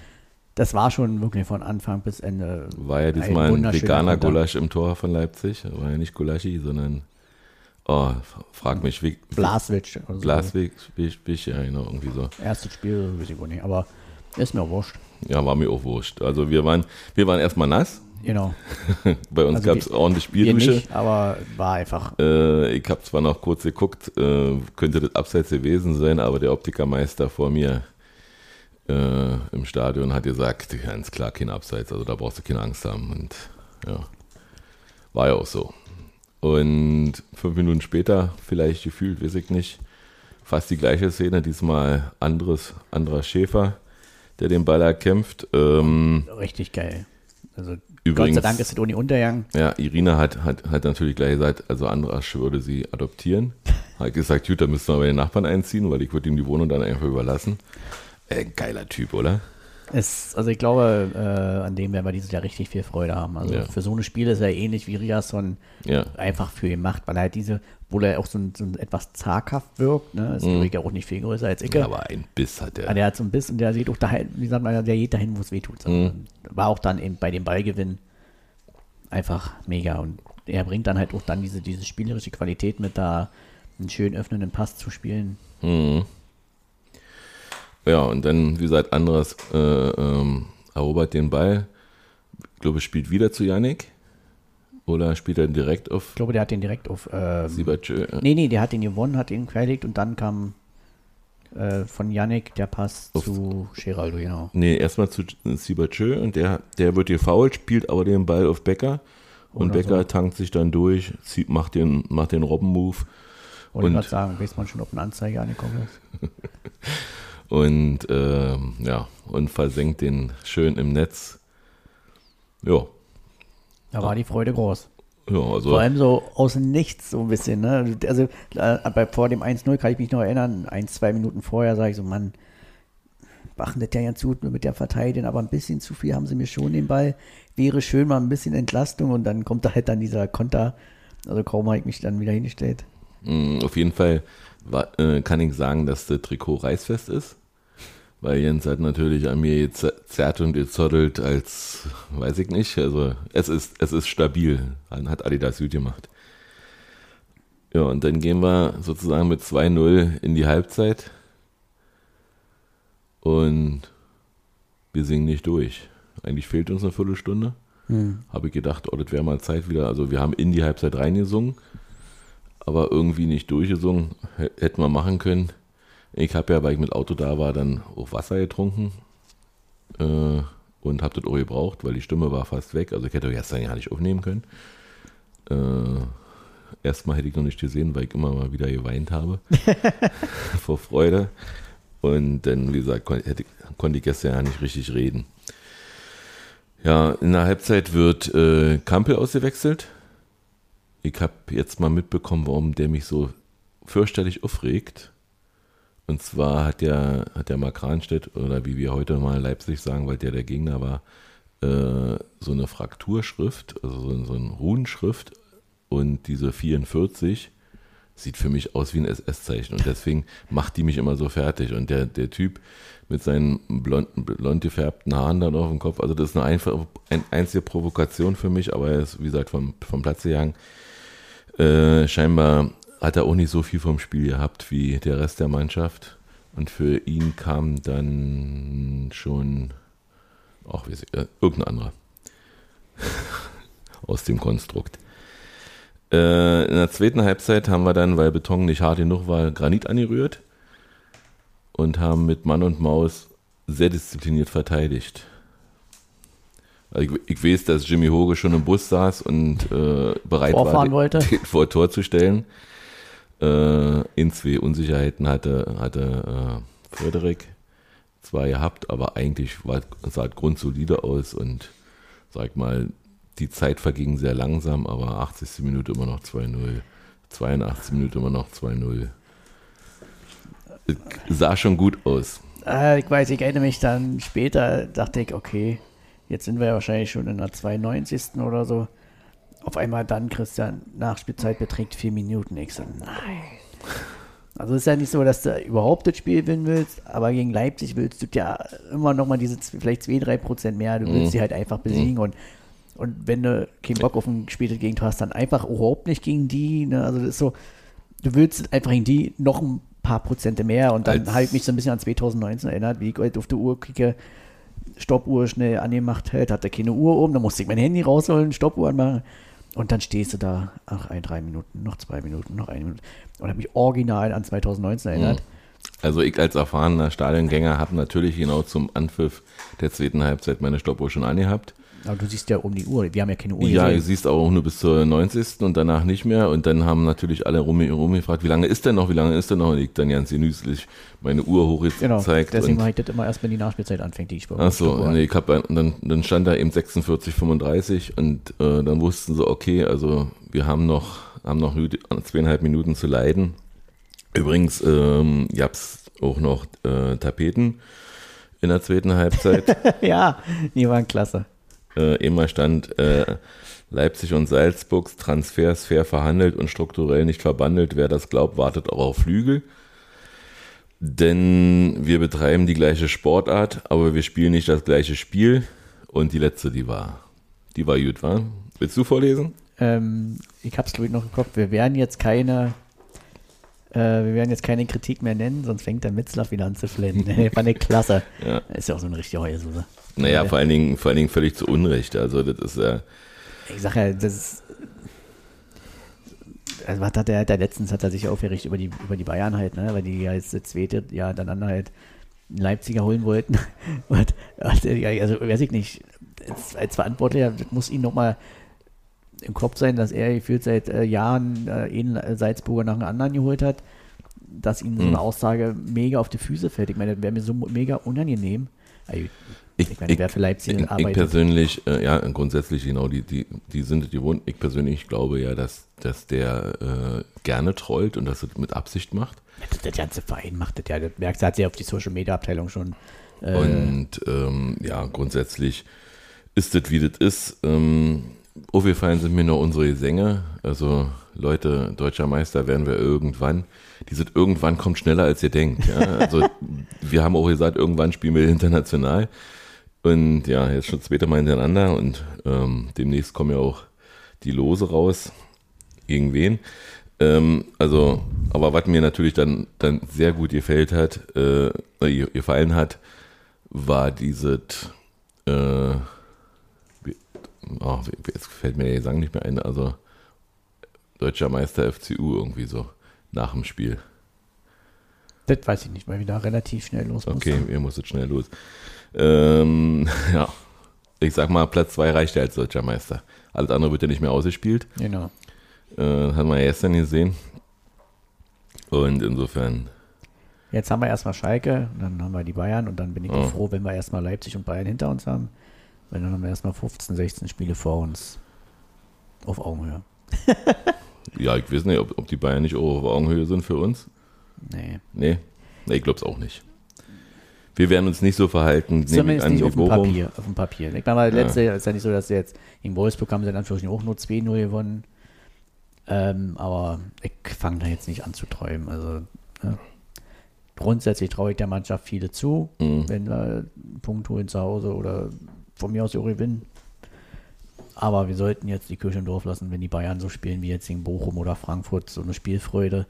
Das war schon wirklich von Anfang bis Ende. war ja diesmal ein wunderschöner veganer. Gulasch im Tor von Leipzig. War ja nicht Gulaschi, sondern oh, frag mich, wie, Blaswitsch. so. Wich, ja genau, irgendwie so. Erstes Spiel, weiß ich wohl nicht, aber ist mir auch wurscht. Ja, war mir auch wurscht. Also wir waren, wir waren erstmal nass. Genau. [LAUGHS] Bei uns Also gab es ordentlich Wir Spieldusche. nicht, aber war einfach. Äh, ich habe zwar noch kurz geguckt, äh, könnte das abseits gewesen sein, aber der Optikermeister vor mir äh, im Stadion hat gesagt, ganz klar kein Abseits, also da brauchst du keine Angst haben. Und ja, war ja auch so. Und fünf Minuten später, vielleicht gefühlt, weiß ich nicht, fast die gleiche Szene, diesmal anderes, anderer Schäfer, der den Ball erkämpft. Ähm, Richtig geil. Also Übrigens- Gott sei Dank ist es ohne Untergang. Ja, Irina hat, hat, hat natürlich gleich gesagt, also Andrasch würde sie adoptieren. [LAUGHS] Hat gesagt, gut, da müssen wir bei den Nachbarn einziehen, weil ich würde ihm die Wohnung dann einfach überlassen. Äh, geiler Typ, oder? Es, also ich glaube, äh, an dem werden wir dieses Jahr richtig viel Freude haben. Also Ja. für so eine Spiele ist er ähnlich wie Riasson Ja, einfach für ihn macht, weil er halt diese, obwohl er auch so, ein, so ein etwas zaghaft wirkt, ne, ist mhm. ja auch nicht viel größer als ich. aber ein Biss hat Aber er. der hat so ein bisschen, der sieht auch dahin, wie sagt man, der geht dahin, wo es weh tut. Mhm. War auch dann eben bei dem Ballgewinn einfach mega. Und er bringt dann halt auch dann diese, diese spielerische Qualität mit, da einen schön öffnenden Pass zu spielen. Mhm. Ja, und dann, wie gesagt, Andras äh, ähm, erobert den Ball. Ich glaube, spielt wieder zu Yannick. Oder spielt er direkt auf Ich glaube, der hat den direkt auf. Ähm, Siebertschö? nee, nee, der hat den gewonnen, hat ihn querlegt und dann kam äh, von Yannick der Pass Auf- zu Geraldo, genau. Nee, erstmal zu Siebertschö und der, der wird gefoult, spielt aber den Ball auf Becker und Oder Becker so. tankt sich dann durch, zieht, macht den, macht den Robben-Move Wollte Und- gerade sagen, weiß man schon, ob eine Anzeige angekommen ist. [LAUGHS] und ähm, ja, und versenkt den schön im Netz. Ja, Da war die Freude groß. ja, also Vor allem so aus dem Nichts so ein bisschen. Ne? Also äh, bei, vor dem 1-0 kann ich mich noch erinnern, ein, zwei Minuten vorher sage ich so, Mann, machen das ja ganz gut mit der Verteidigung, aber ein bisschen zu viel haben sie mir schon den Ball. Wäre schön mal ein bisschen Entlastung und dann kommt da halt dann dieser Konter. Also kaum habe ich mich dann wieder hingestellt. mh, auf jeden Fall war, äh, kann ich sagen, dass das Trikot reißfest ist. Weil Jens hat natürlich an mir gezerrt und gezottelt als, weiß ich nicht, also es ist, es ist stabil. Dann hat Adidas gut gemacht. Ja, und dann gehen wir sozusagen mit 2-0 in die Halbzeit. Und wir singen nicht durch. Eigentlich fehlt uns eine Viertelstunde. Habe ich gedacht, oh, das wäre mal Zeit wieder. Also wir haben in die Halbzeit reingesungen, aber irgendwie nicht durchgesungen. H hätten wir machen können. Ich habe ja, weil ich mit Auto da war, dann auch Wasser getrunken äh, und habe das auch gebraucht, weil die Stimme war fast weg. Also ich hätte gestern ja nicht aufnehmen können. Äh, erstmal hätte ich noch nicht gesehen, weil ich immer mal wieder geweint habe [LAUGHS] vor Freude. Und dann, wie gesagt, kon hätte, konnte ich gestern ja nicht richtig reden. Ja, in der Halbzeit wird äh, Kampel ausgewechselt. Ich habe jetzt mal mitbekommen, warum der mich so fürchterlich aufregt. Und zwar hat der, hat der Mark Ranstedt, oder wie wir heute mal Leipzig sagen, weil der der Gegner war, äh, so eine Frakturschrift, also so, so eine Runenschrift. Und diese 44 sieht für mich aus wie ein SS-Zeichen. Und deswegen macht die mich immer so fertig. Und der, der Typ mit seinen blonden, blond gefärbten Haaren dann auf dem Kopf, also das ist eine, einfach, eine einzige Provokation für mich, aber er ist, wie gesagt, vom, vom Platz gegangen. Äh, scheinbar hat er auch nicht so viel vom Spiel gehabt wie der Rest der Mannschaft. Und für ihn kam dann schon, auch wie äh, irgendein anderer [LAUGHS] aus dem Konstrukt. Äh, in der zweiten Halbzeit haben wir dann, weil Beton nicht hart genug war, Granit angerührt und haben mit Mann und Maus sehr diszipliniert verteidigt. Also ich, ich weiß, dass Jimmy Hoge schon im Bus saß und äh, bereit Vorfahren war, wollte. den [LAUGHS] vor Tor zu stellen. Äh, in zwei Unsicherheiten hatte, hatte äh, Frederik zwar gehabt, aber eigentlich war, sah es grundsolide aus und sag mal, die Zeit verging sehr langsam, aber 80. Minute immer noch 2-0, 82. Minute immer noch 2-0. Es Sah schon gut aus. Äh, ich weiß, ich erinnere mich dann später, dachte ich, okay, jetzt sind wir ja wahrscheinlich schon in der 92. oder so. Auf einmal dann, Christian, Nachspielzeit beträgt vier Minuten. Ich so, nein. Also es ist ja nicht so, dass du überhaupt das Spiel gewinnen willst, aber gegen Leipzig willst du ja immer noch mal diese vielleicht 2, 3 Prozent mehr. Du willst Mhm. sie halt einfach besiegen und, und wenn du keinen Bock auf ein Gespiel gegen hast, dann einfach überhaupt nicht gegen die. Ne? Also das ist so, du willst einfach gegen die noch ein paar Prozente mehr und dann habe ich mich so ein bisschen an 2019 erinnert, wie ich halt auf die Uhr kicke, Stoppuhr schnell angemacht hält, hatte keine Uhr oben, dann musste ich mein Handy rausholen, Stoppuhr anmachen und dann stehst du da, ach, ein, drei Minuten, noch zwei Minuten, noch eine Minute und habe mich original an 2019 erinnert. Also ich als erfahrener Stadiongänger habe natürlich genau zum Anpfiff der zweiten Halbzeit meine Stoppuhr schon angehabt. Aber du siehst ja um die Uhr, wir haben ja keine Uhr Ja, du siehst auch nur bis zur 90. und danach nicht mehr. Und dann haben natürlich alle rum, rumgefragt, wie lange ist denn noch, wie lange ist denn noch? Und ich dann ganz genüsslich meine Uhr Genau, hochgezeigt. deswegen und mache ich das immer erst, wenn die Nachspielzeit anfängt, die ich Ach so, nee, ich hab, dann, dann stand da eben 46, 35 und äh, dann wussten sie, okay, also wir haben noch, haben noch zweieinhalb Minuten zu leiden. Übrigens ähm, gab's auch noch äh, Tapeten in der zweiten Halbzeit. [LAUGHS] ja, die waren klasse. Äh, immer stand äh, Leipzig und Salzburgs Transfers fair verhandelt und strukturell nicht verbandelt. Wer das glaubt, wartet auch auf Flügel. Denn wir betreiben die gleiche Sportart, aber wir spielen nicht das gleiche Spiel. Und die letzte, die war, die war gut, war? Willst du vorlesen? Ähm, ich hab's glaube ich noch im Kopf. Wir werden jetzt keine, äh, wir werden jetzt keine Kritik mehr nennen, sonst fängt der Mitzlaff wieder an zu flennen. [LAUGHS] Fand ich klasse. Ja. Ist ja auch so eine richtige Heulsuse. Naja, vor allen Dingen, vor allen Dingen völlig zu Unrecht. Also das ist ja, Ich sag ja, das ist. Also was hat er, hat er letztens hat er sich aufgeregt über die, über die Bayern halt, ne? Weil die ja jetzt das zweite Jahr hintereinander halt einen Leipziger holen wollten. [LAUGHS] Und, also weiß ich nicht, als, als Verantwortlicher muss ihn nochmal im Kopf sein, dass er gefühlt seit äh, Jahren äh, einen Salzburger nach dem anderen geholt hat, dass ihm so eine Hm. Aussage mega auf die Füße fällt. Ich meine, das wäre mir so mega unangenehm. Ich, Ich meine, wer für Leipzig ich, ich persönlich, äh, ja, grundsätzlich, genau, die, die, die sind es gewohnt. Ich persönlich glaube ja, dass, dass der äh, gerne trollt und das es mit Absicht macht. Das, der ganze Verein macht das ja. Das merkst du, hat sie auf die Social Media Abteilung schon. Äh, Und ähm, ja, grundsätzlich ist das, wie das ist. Ähm, aufgefallen sind mir nur unsere Gesänge. Also Leute, deutscher Meister werden wir irgendwann. Dieses irgendwann kommt schneller, als ihr denkt. Ja? Also [LAUGHS] wir haben auch gesagt, irgendwann spielen wir international. Und ja, jetzt schon zweite Mal hintereinander und ähm, demnächst kommen ja auch die Lose raus. Gegen wen? Ähm, also, aber was mir natürlich dann, dann sehr gut gefällt hat, äh, gefallen hat, war dieses, äh, oh, jetzt fällt mir der Gesang nicht mehr ein, also Deutscher Meister FCU irgendwie so nach dem Spiel. das weiß ich nicht, weil wir da relativ schnell los mussten. Okay, ihr musstet schnell los. Ähm, [LAUGHS] ja, ich sag mal, Platz zwei reicht ja als Deutscher Meister. Alles andere wird ja nicht mehr ausgespielt. Genau. Äh, haben wir ja gestern gesehen. Und insofern, Jetzt haben wir erstmal Schalke, dann haben wir die Bayern und dann bin ich Oh. froh, wenn wir erstmal Leipzig und Bayern hinter uns haben. Weil dann haben wir erstmal 15, 16 Spiele vor uns. Auf Augenhöhe. [LAUGHS] ja, ich weiß nicht, ob, ob die Bayern nicht auch auf Augenhöhe sind für uns. Nee. Nee, nee ich glaube es auch nicht. Wir werden uns nicht so verhalten, Zumindest nicht auf dem. Papier. Auf dem Papier. Ich meine, mal, letzte ist ja nicht so, dass sie jetzt in Wolfsburg haben sie in Anführungsstrichen auch nur 2-0 gewonnen. Ähm, aber ich fange da jetzt nicht an zu träumen. Also ja. grundsätzlich traue ich der Mannschaft viele zu, Mhm. wenn wir einen Punkt holen zu Hause oder von mir aus auch gewinnen. Aber wir sollten jetzt die Kirche im Dorf lassen, wenn die Bayern so spielen wie jetzt in Bochum oder Frankfurt, so eine Spielfreude.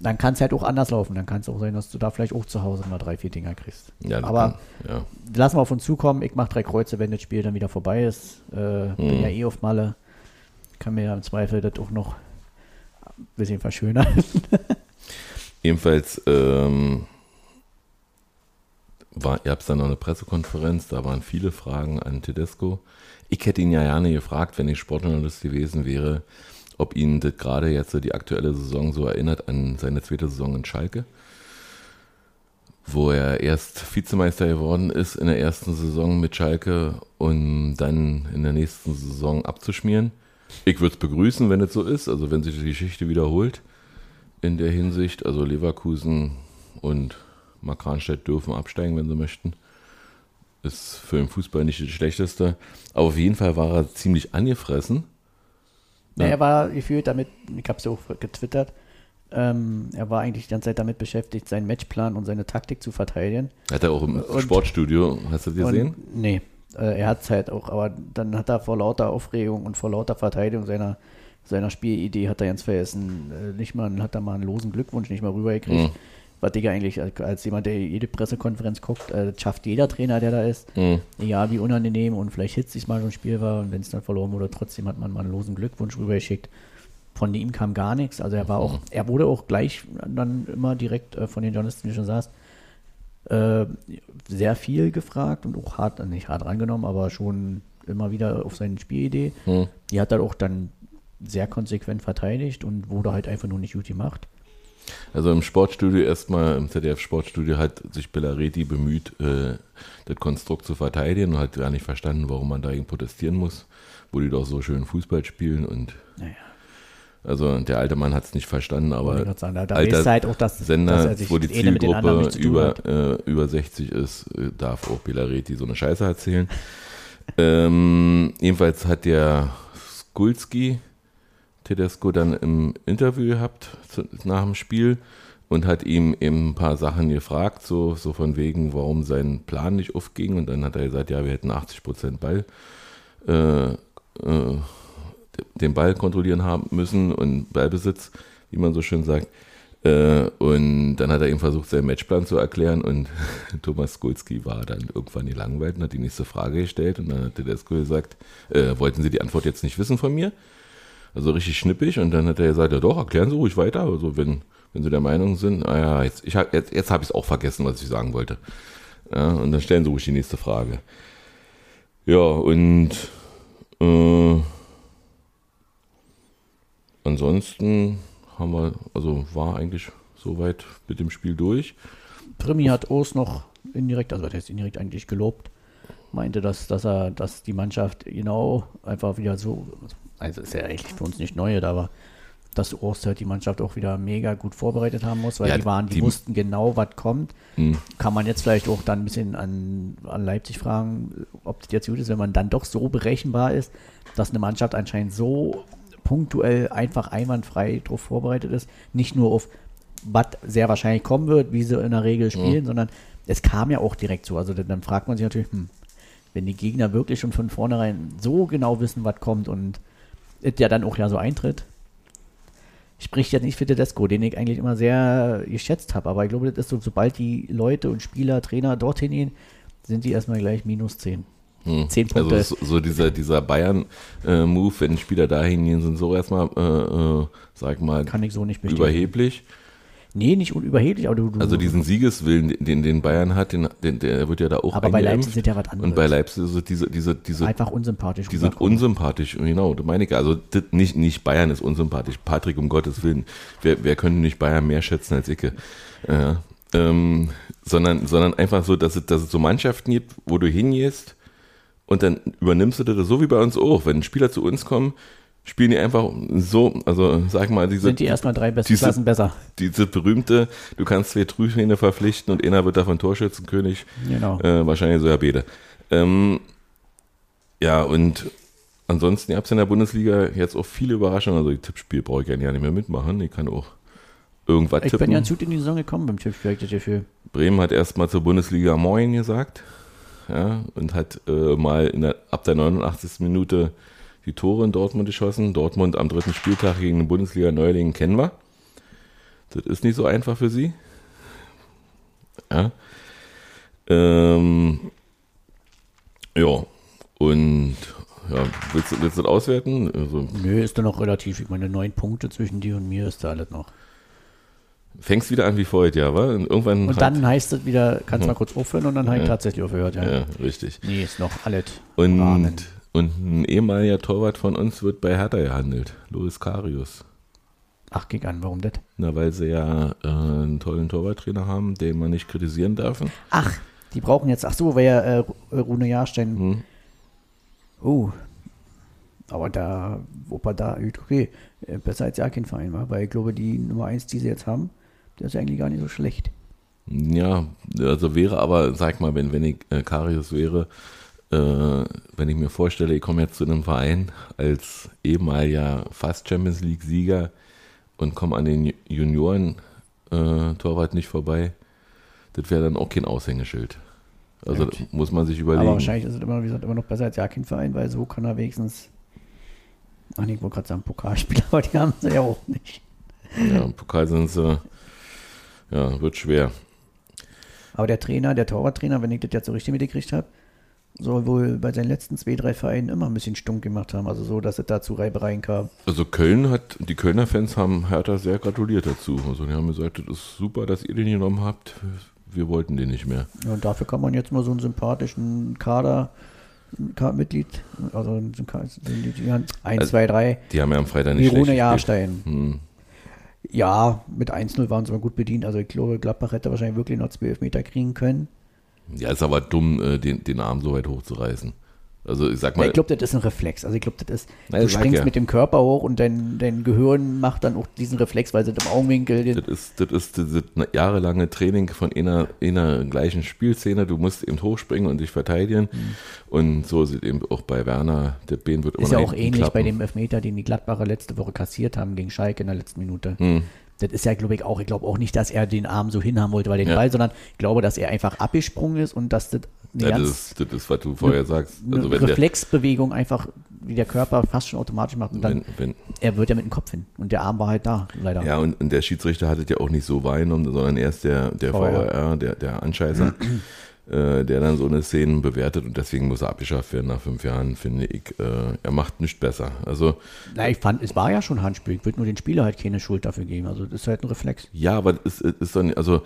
Dann kann es halt auch anders laufen. Dann kann es auch sein, dass du da vielleicht auch zu Hause mal drei, vier Dinger kriegst. Ja, Aber kann, ja. lassen wir auf uns zukommen. Ich mache drei Kreuze, wenn das Spiel dann wieder vorbei ist. Äh, Bin Mhm. ja eh auf Malle. Kann mir ja im Zweifel das auch noch ein bisschen verschönern. [LAUGHS] Jedenfalls ähm, war, ihr habt dann noch eine Pressekonferenz, da waren viele Fragen an Tedesco. Ich hätte ihn ja gerne gefragt, wenn ich Sportjournalist gewesen wäre, ob ihn das gerade jetzt die aktuelle Saison so erinnert an seine zweite Saison in Schalke, wo er erst Vizemeister geworden ist in der ersten Saison mit Schalke und dann in der nächsten Saison abzuschmieren. Ich würde es begrüßen, wenn es so ist, also wenn sich die Geschichte wiederholt in der Hinsicht. Also Leverkusen und Markranstädt dürfen absteigen, wenn sie möchten. Ist für den Fußball nicht das Schlechteste. Aber auf jeden Fall war er ziemlich angefressen. Ja. Er war gefühlt damit, ich habe es ja auch getwittert, ähm, er war eigentlich die ganze Zeit damit beschäftigt, seinen Matchplan und seine Taktik zu verteidigen. Hat er auch im Und- Sportstudio, hast du das gesehen? Und, nee, äh, er hat es halt auch, aber dann hat er vor lauter Aufregung und vor lauter Verteidigung seiner, seiner Spielidee hat er ganz vergessen, äh, nicht mal, hat er mal einen losen Glückwunsch nicht mal rübergekriegt. Mhm. Was Digga eigentlich als, jemand, der jede Pressekonferenz guckt, äh, schafft jeder Trainer, der da ist. Mhm. Egal wie unangenehm und vielleicht hitzig mal so ein Spiel war und wenn es dann verloren wurde, trotzdem hat man mal einen losen Glückwunsch rübergeschickt. Von ihm kam gar nichts. Also er war auch, er wurde auch gleich dann immer direkt äh, von den Journalisten, wie du schon sagst, äh, sehr viel gefragt und auch hart, nicht hart rangenommen, aber schon immer wieder auf seine Spielidee. Mhm. Die hat er auch dann sehr konsequent verteidigt und wurde halt einfach nur nicht gut gemacht. Also im Sportstudio erstmal, im ZDF-Sportstudio hat sich Bellareti bemüht, äh, das Konstrukt zu verteidigen und hat gar nicht verstanden, warum man dagegen protestieren muss, wo die doch so schön Fußball spielen und Naja, also der alte Mann hat es nicht verstanden, aber sagen, da, da alter halt auch das, Sender, er wo die anderen Zielgruppe über, äh, über 60 ist, äh, darf auch Belareti so eine Scheiße erzählen. [LAUGHS] ähm, jedenfalls hat der Skulski Tedesco dann im Interview gehabt zu, nach dem Spiel und hat ihm eben ein paar Sachen gefragt, so, so von wegen, warum sein Plan nicht aufging. Und dann hat er gesagt, ja, wir hätten 80 Prozent Ball, äh, äh, den Ball kontrollieren haben müssen und Ballbesitz, wie man so schön sagt. Äh, und dann hat er ihm versucht, seinen Matchplan zu erklären und [LAUGHS] Thomas Skulski war dann irgendwann gelangweilt und hat die nächste Frage gestellt und dann hat Tedesco gesagt, äh, wollten Sie die Antwort jetzt nicht wissen von mir? Also richtig schnippig und dann hat er gesagt, ja doch, erklären Sie ruhig weiter, also wenn, wenn Sie der Meinung sind, ah ja, jetzt, ich jetzt, jetzt habe ich es auch vergessen, was ich sagen wollte. Ja, und dann stellen Sie ruhig die nächste Frage. Ja, und äh, ansonsten haben wir, also war eigentlich soweit mit dem Spiel durch. Primi hat Urs noch indirekt, also der ist indirekt eigentlich gelobt, meinte, dass, dass er, dass die Mannschaft genau einfach wieder so, also ist ja eigentlich für uns nicht neu, aber dass Urs halt die Mannschaft auch wieder mega gut vorbereitet haben muss, weil Ja, die waren, die, die- wussten genau, was kommt. Hm. Kann man jetzt vielleicht auch dann ein bisschen an, an Leipzig fragen, ob das jetzt gut ist, wenn man dann doch so berechenbar ist, dass eine Mannschaft anscheinend so punktuell einfach einwandfrei drauf vorbereitet ist. Nicht nur auf, was sehr wahrscheinlich kommen wird, wie sie in der Regel spielen, sondern es kam ja auch direkt so. Also dann, dann fragt man sich natürlich, hm, wenn die Gegner wirklich schon von vornherein so genau wissen, was kommt und es ja dann auch ja so eintritt, spricht jetzt nicht für Tedesco, den ich eigentlich immer sehr geschätzt habe. Aber ich glaube, das ist so, sobald die Leute und Spieler, Trainer dorthin gehen, sind die erstmal gleich minus 10. Hm. 10 Punkte. Also so, dieser, dieser Bayern-Move, wenn Spieler dahin gehen, sind so erstmal, äh, äh, sag mal, Kann ich so nicht bestätigen. überheblich. Nee, nicht unüberheblich, aber du, du Also diesen Siegeswillen, den, den Bayern hat, den, den, der wird ja da auch Aber bei. Leipzig sind ja was anderes. Und bei Leipzig ist es diese, diese, diese, einfach unsympathisch. die sind unsympathisch, genau, das meine ich. Also nicht, nicht Bayern ist unsympathisch. Patrick, um Gottes Willen. Wer, wer könnte nicht Bayern mehr schätzen als Icke? Ja. Ähm, sondern, sondern einfach so, dass es, dass es so Mannschaften gibt, wo du hingehst und dann übernimmst du das so wie bei uns auch. Wenn Spieler zu uns kommen, spielen die einfach so, also sag mal, diese, sind die erstmal drei besten diese- Klassen besser. diese berühmte, du kannst zwei Trüfhähne verpflichten und einer wird davon Torschützenkönig. Genau. Äh, wahrscheinlich sogar beide. Ähm, ja, und ansonsten gab es in der Bundesliga jetzt auch viele Überraschungen. Also, die Tippspiel brauche ich ja nicht mehr mitmachen. Ich kann auch irgendwas ich tippen. bin ja ganz gut in die Saison gekommen beim Tippspiel, ich Gefühl. Bremen hat erstmal zur Bundesliga Moin gesagt. Ja, und hat äh, mal in der, ab der 89. Minute die Tore in Dortmund geschossen. Dortmund am dritten Spieltag gegen den Bundesliga-Neuling kennen wir. Das ist nicht so einfach für sie. Ja. Ähm, ja, und ja, willst, du- willst du das auswerten? Also, Nö, ist da noch relativ. Ich meine, neun Punkte zwischen dir und mir ist da alles noch. fängst wieder an wie vorher, ja, wa? Und irgendwann Und dann heißt es wieder, kannst mal kurz aufhören und dann habe ich Ja. tatsächlich aufgehört. Ja. Ja, richtig. Nee, ist noch alles. Und, Rahmen. Und ein ehemaliger Torwart von uns wird bei Hertha gehandelt, Loris Karius. Ach, geh an, warum das? Na, weil sie ja äh, einen tollen Torwarttrainer haben, den man nicht kritisieren darf. Ach, die brauchen jetzt, ach so, weil ja äh, Rune Jahrstein. Hm. Oh. Aber da, Opa da, okay, äh, besser als ja kein Verein war, weil ich glaube, die Nummer 1, die sie jetzt haben, der ist eigentlich gar nicht so schlecht. Ja, also wäre aber, sag mal, wenn, wenn ich äh, Karius wäre, äh, wenn ich mir vorstelle, ich komme jetzt zu einem Verein als ehemaliger fast Champions League-Sieger und komme an den Junioren-Torwart nicht vorbei, das wäre dann auch kein Aushängeschild. Also Ja, muss man sich überlegen. Aber wahrscheinlich ist es immer, wie gesagt, immer noch besser als ja kein Verein, weil so kann er wenigstens. Ach nee, ich wollte gerade sagen Pokalspieler, [LAUGHS] aber die haben sie ja auch nicht. Ja, im Pokal sind sie, ja, wird schwer. Aber der Trainer, der Torwarttrainer, wenn ich das jetzt so richtig mitgekriegt habe, soll wohl bei seinen letzten zwei, drei Vereinen immer ein bisschen stunk gemacht haben. Also so, dass es da zu Reibereien kam. Also Köln hat, die Kölner Fans haben Hertha sehr gratuliert dazu. Also die haben gesagt, das ist super, dass ihr den genommen habt. Wir wollten den nicht mehr. Ja, und dafür kann man jetzt mal so einen sympathischen Kader, Ka- Mitglied, also ein Ka- die haben 1, Also, 2, 3, Die haben ja am Freitag nicht Mirone. Jahrstein. Hm. Ja, mit 1-0 waren sie mal gut bedient. Also ich glaube, Gladbach hätte wahrscheinlich wirklich noch 12 Meter kriegen können. Ja, ist aber dumm, äh, den, den Arm so weit hochzureißen. Also ich sag Ja, mal, ich glaube, das ist ein Reflex. Also ich glaube, das ist, Na, du springst ja. mit dem Körper hoch und dein, dein Gehirn macht dann auch diesen Reflex, weil sie im Augenwinkel das ist, das ist das jahrelange Training von einer, einer gleichen Spielszene. Du musst eben hochspringen und dich verteidigen. Und so sieht eben auch bei Werner, der Bein wird immer Mhm. ist ja auch ähnlich bei klappen. dem Elfmeter, den die Gladbacher letzte Woche kassiert haben gegen Schalke in der letzten Minute. Hm. Das ist ja, glaube ich, auch, ich glaube auch nicht, dass er den Arm so hinhaben wollte bei den Ja. Ball, sondern ich glaube, dass er einfach abgesprungen ist und dass das eine Ja, das, ganz ist, das ist, was du vorher sagst. eine Also wenn der, Reflexbewegung einfach, wie der Körper fast schon automatisch macht und dann, wenn, wenn, er wird ja mit dem Kopf hin und der Arm war halt da, leider. Ja, und, und der Schiedsrichter hat es ja auch nicht so wahrgenommen, sondern erst der, der. VAR, der, der Anscheißer, äh, der dann so eine Szene bewertet und deswegen muss er abgeschafft werden nach fünf Jahren, finde ich. Äh, er macht nicht besser. Also, Na, ich fand, es war ja schon Handspiel. Ich würde nur den Spieler halt keine Schuld dafür geben. Also das ist halt ein Reflex. ja, aber es ist, ist nicht, also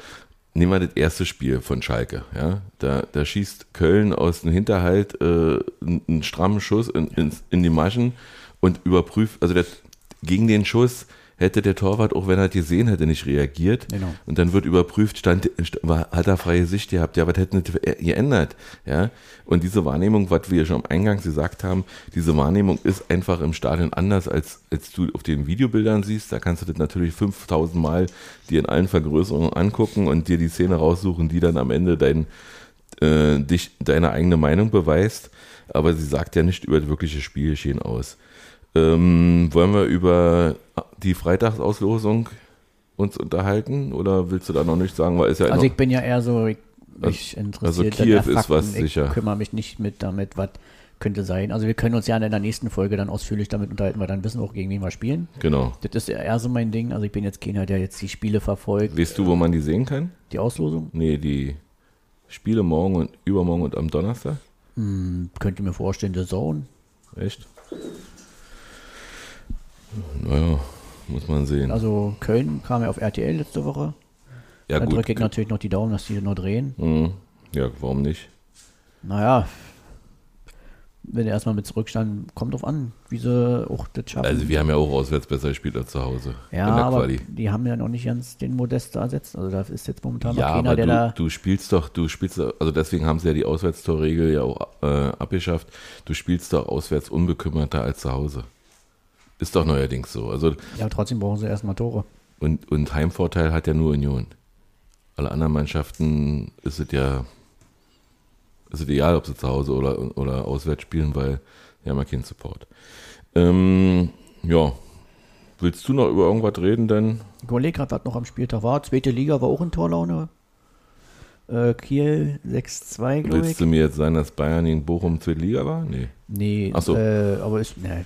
nehmen wir das erste Spiel von Schalke, ja. Da, da schießt Köln aus dem Hinterhalt äh, einen, einen strammen Schuss in, in, in die Maschen und überprüft, also der, gegen den Schuss hätte der Torwart, auch wenn er gesehen hätte, nicht reagiert. Genau. Und dann wird überprüft, stand, hat er freie Sicht gehabt, ja, was hätte nicht geändert, ja. Und diese Wahrnehmung, was wir schon am Eingangs gesagt haben, diese Wahrnehmung ist einfach im Stadion anders, als, als du auf den Videobildern siehst. Da kannst du das natürlich 5000 Mal dir in allen Vergrößerungen angucken und dir die Szene raussuchen, die dann am Ende dein, äh, dich, deine eigene Meinung beweist. Aber sie sagt ja nicht über das wirkliche Spielgeschehen aus. Ähm, wollen wir über die Freitagsauslosung uns unterhalten oder willst du da noch nicht sagen, weil ist ja Also ich bin ja eher so, ich, mich interessiert also Kiew ist was ich sicher. kümmere mich nicht mit damit, was könnte sein. Also wir können uns ja in der nächsten Folge dann ausführlich damit unterhalten, weil dann wissen wir auch, gegen wen wir spielen. genau. Das ist eher so mein Ding. Also ich bin jetzt keiner, der jetzt die Spiele verfolgt, Weißt du, wo man die sehen kann? die Auslosung. Nee, die Spiele morgen und übermorgen und am Donnerstag. Hm, könnte mir vorstellen, der Zone. Echt? Naja, muss man sehen. Also Köln kam ja auf RTL letzte Woche. ja, da gut. drücke ich natürlich noch die Daumen, dass die noch drehen. Mhm. Ja, warum nicht? Naja, wenn er erstmal mit zurückstand, kommt drauf an, wie sie auch das schaffen. Also, wir haben ja auch auswärts besser gespielt als zu Hause. ja, aber Quali. die haben ja noch nicht ganz den Modest ersetzt. Also da ist jetzt momentan Ja, noch keiner, aber der du, da. du spielst doch, du spielst, doch- also deswegen haben sie ja die Auswärtstorregel ja auch äh, abgeschafft. Du spielst doch auswärts unbekümmerter als zu Hause. Ist doch neuerdings so. Also Ja, trotzdem brauchen sie erstmal Tore. und, und Heimvorteil hat ja nur Union. Alle anderen Mannschaften ist es ja ist es egal, ob sie zu Hause oder, oder auswärts spielen, weil die haben ja keinen Support. Ähm, ja. Willst du noch über irgendwas reden denn? Ich überlege gerade, was noch am Spieltag war. Zweite Liga war auch in Torlaune. Äh, Kiel 6-2, glaube ich. Willst du mir jetzt sagen, dass Bayern in Bochum zweite Liga war? Nee. Nee, Ach so. äh, aber ist, ne,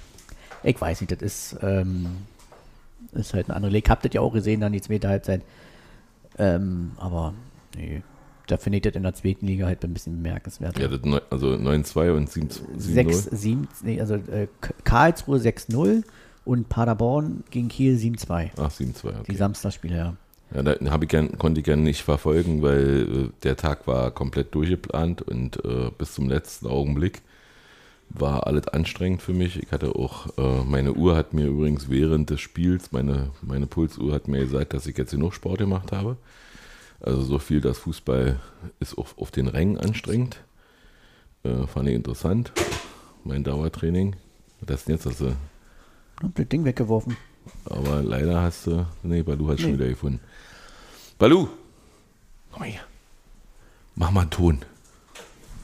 ich weiß nicht, das ist, ähm, ist halt eine andere Liga. Habt ihr ja auch gesehen, dann die zweite Halbzeit. Ähm, aber nee, da finde ich das in der zweiten Liga halt ein bisschen bemerkenswert. Ja, das also 9-2 und 7-0. 6, 7, nee, also äh, Karlsruhe 6-0 und Paderborn gegen Kiel 7-2. Ach, 7-2, Die okay. Samstagsspiele, ja. Ja, da ich gern, konnte ich gerne nicht verfolgen, weil äh, der Tag war komplett durchgeplant und äh, bis zum letzten Augenblick war alles anstrengend für mich. Ich hatte auch, äh, meine Uhr hat mir übrigens während des Spiels, meine, meine Pulsuhr hat mir gesagt, dass ich jetzt genug Sport gemacht habe. Also so viel, dass Fußball ist auf, auf den Rängen anstrengend. Äh, fand ich interessant. Mein Dauertraining. Das ist denn jetzt, also, Hab das Ding weggeworfen. aber leider hast du, nee, Balu hat schon Nee. wieder gefunden. Balu, komm mal her. Mach mal einen Ton.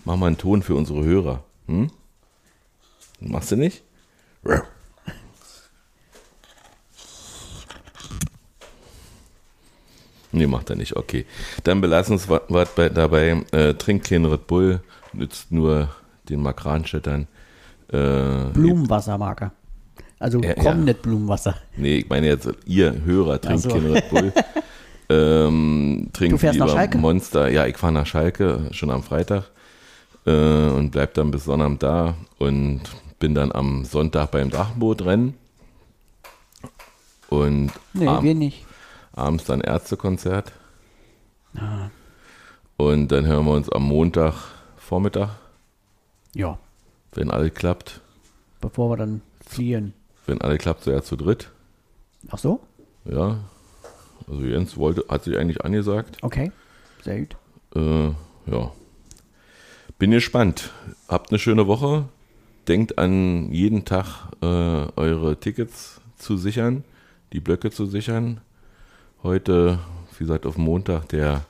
Mach mal einen Ton für unsere Hörer. Hm? Machst du nicht? Nee, macht er nicht. Okay. Dann belassen uns was bei, dabei. Äh, trink kein Red Bull, nützt nur den Makranstädtern. Äh, Blumenwassermarker. Also Ja, komm ja. nicht Blumenwasser. Nee, ich meine jetzt, ihr Hörer trinkt Ach so. kein Red Bull. [LAUGHS] ähm, trinkt Du fährst nach lieber Schalke? Monster. Ja, ich fahre nach Schalke schon am Freitag äh, und bleib dann bis Sonnabend da und bin dann am Sonntag beim Drachenbootrennen. Und Nee, ab- wir nicht. abends dann Ärztekonzert. Ah. Und dann hören wir uns am Montag Vormittag, Ja, wenn alles klappt. bevor wir dann fliehen. Wenn alles klappt, so ja zu dritt. Ach so? Ja. Also Jens wollte, hat sich eigentlich angesagt. Okay. Sehr gut. Äh, ja. Bin gespannt. Habt eine schöne Woche. Denkt an jeden Tag äh, eure Tickets zu sichern, die Blöcke zu sichern. Heute, wie gesagt, auf Montag der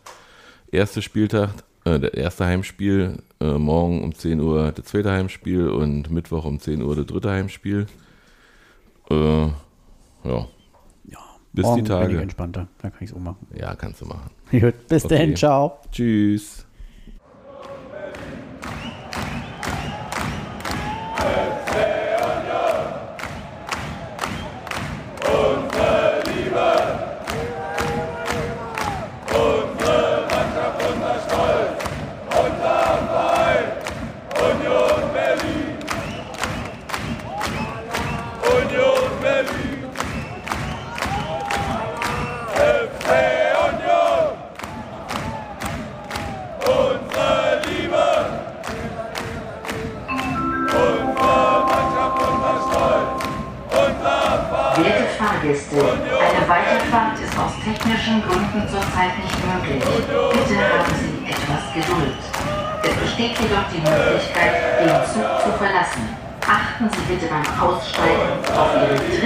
erste Spieltag, äh, der erste Heimspiel. Äh, morgen um 10 Uhr das zweite Heimspiel und Mittwoch um 10 Uhr das dritte Heimspiel. Äh, ja, Ja. Bis die Tage. Bin ich entspannter. Da kann ich es auch machen. ja, kannst du machen. [LAUGHS] Gut, bis Okay. dann. Ciao. Tschüss. Bitte beim Aussteigen auf